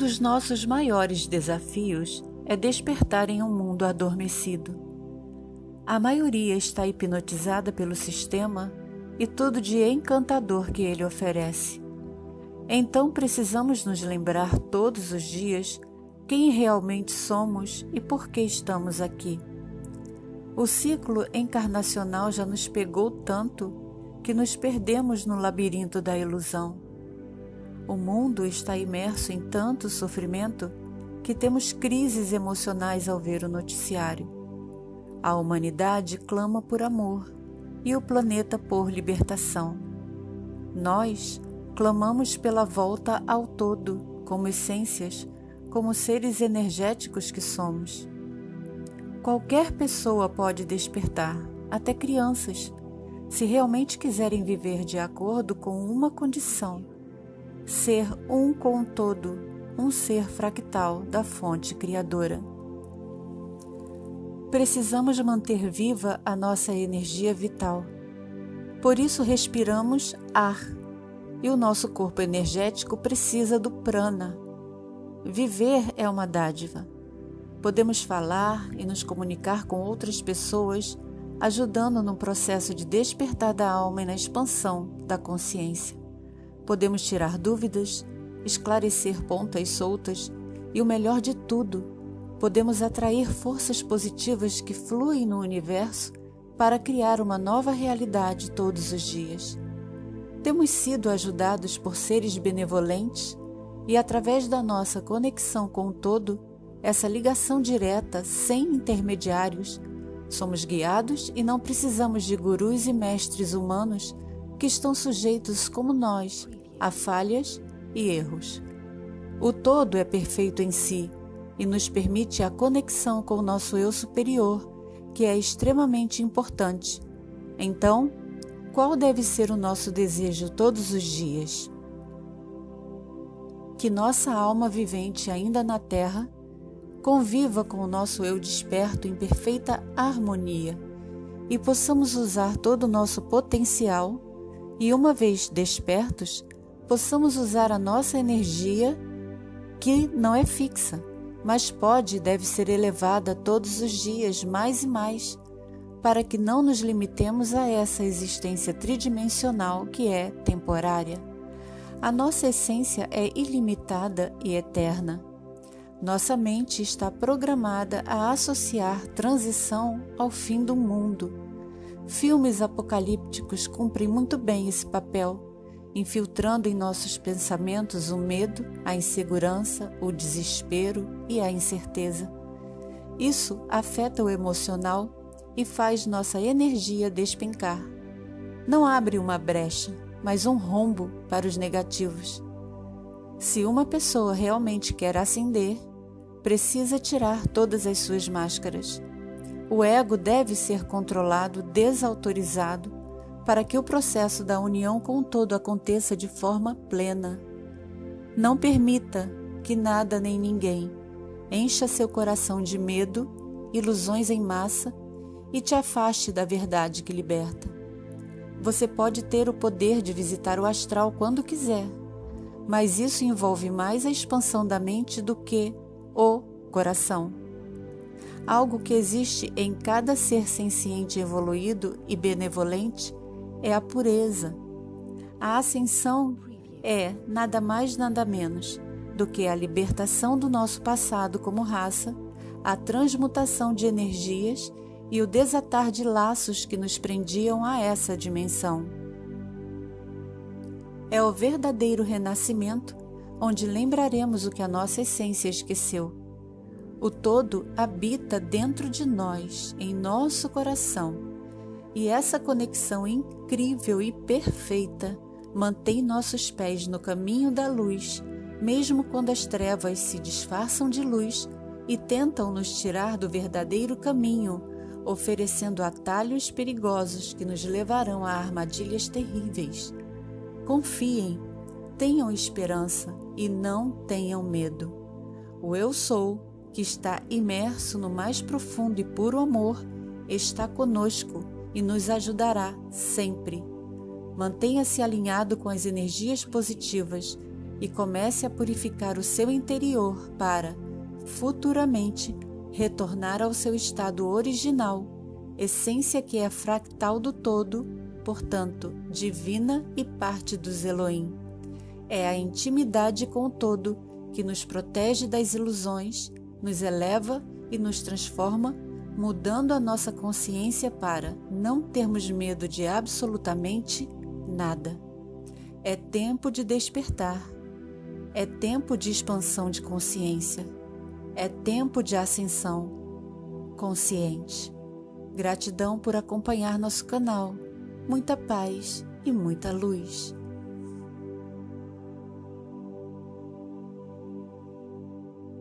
dos nossos maiores desafios é despertar em um mundo adormecido. A maioria está hipnotizada pelo sistema e tudo de encantador que ele oferece. Então precisamos nos lembrar todos os dias quem realmente somos e por que estamos aqui. O ciclo encarnacional já nos pegou tanto que nos perdemos no labirinto da ilusão. O mundo está imerso em tanto sofrimento que temos crises emocionais ao ver o noticiário. A humanidade clama por amor e o planeta por libertação. Nós clamamos pela volta ao todo, como essências, como seres energéticos que somos. Qualquer pessoa pode despertar, até crianças, se realmente quiserem viver de acordo com uma condição: ser um com todo, um ser fractal da fonte criadora. Precisamos manter viva a nossa energia vital. Por isso respiramos ar, e o nosso corpo energético precisa do prana. Viver é uma dádiva. Podemos falar e nos comunicar com outras pessoas, ajudando no processo de despertar da alma e na expansão da consciência. Podemos tirar dúvidas, esclarecer pontas soltas e, o melhor de tudo, podemos atrair forças positivas que fluem no universo para criar uma nova realidade todos os dias. Temos sido ajudados por seres benevolentes e, através da nossa conexão com o todo, essa ligação direta, sem intermediários, somos guiados e não precisamos de gurus e mestres humanos que estão sujeitos, como nós, a falhas e erros. O todo é perfeito em si e nos permite a conexão com o nosso eu superior, que é extremamente importante. Então, qual deve ser o nosso desejo todos os dias? Que nossa alma vivente ainda na Terra conviva com o nosso eu desperto em perfeita harmonia e possamos usar todo o nosso potencial e, uma vez despertos, possamos usar a nossa energia que não é fixa, mas pode e deve ser elevada todos os dias mais e mais, para que não nos limitemos a essa existência tridimensional que é temporária. A nossa essência é ilimitada e eterna nossa mente está programada a associar transição ao fim do mundo. Filmes apocalípticos cumprem muito bem esse papel, infiltrando em nossos pensamentos o medo, a insegurança, o desespero e a incerteza. Isso afeta o emocional e faz nossa energia despencar. Não abre uma brecha, mas um rombo para os negativos. Se uma pessoa realmente quer ascender, precisa tirar todas as suas máscaras. O ego deve ser controlado, desautorizado, para que o processo da união com o todo aconteça de forma plena. Não permita que nada nem ninguém encha seu coração de medo, ilusões em massa e te afaste da verdade que liberta. Você pode ter o poder de visitar o astral quando quiser, mas isso envolve mais a expansão da mente do que o coração. Algo que existe em cada ser senciente evoluído e benevolente é a pureza. A ascensão é nada mais nada menos do que a libertação do nosso passado como raça, a transmutação de energias e o desatar de laços que nos prendiam a essa dimensão. É o verdadeiro renascimento onde lembraremos o que a nossa essência esqueceu. O todo habita dentro de nós, em nosso coração, e essa conexão incrível e perfeita mantém nossos pés no caminho da luz, mesmo quando as trevas se disfarçam de luz e tentam nos tirar do verdadeiro caminho, oferecendo atalhos perigosos que nos levarão a armadilhas terríveis. Confiem, tenham esperança e não tenham medo. O Eu Sou, que está imerso no mais profundo e puro amor, está conosco e nos ajudará sempre. Mantenha-se alinhado com as energias positivas e comece a purificar o seu interior para, futuramente, retornar ao seu estado original, essência que é fractal do todo, portanto, divina e parte dos Elohim. É a intimidade com o todo que nos protege das ilusões, nos eleva e nos transforma, mudando a nossa consciência para não termos medo de absolutamente nada. É tempo de despertar. É tempo de expansão de consciência. É tempo de ascensão consciente. Gratidão por acompanhar nosso canal. Muita paz e muita luz.